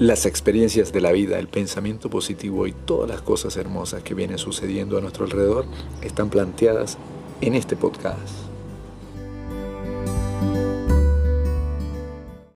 Las experiencias de la vida, el pensamiento positivo y todas las cosas hermosas que vienen sucediendo a nuestro alrededor están planteadas en este podcast.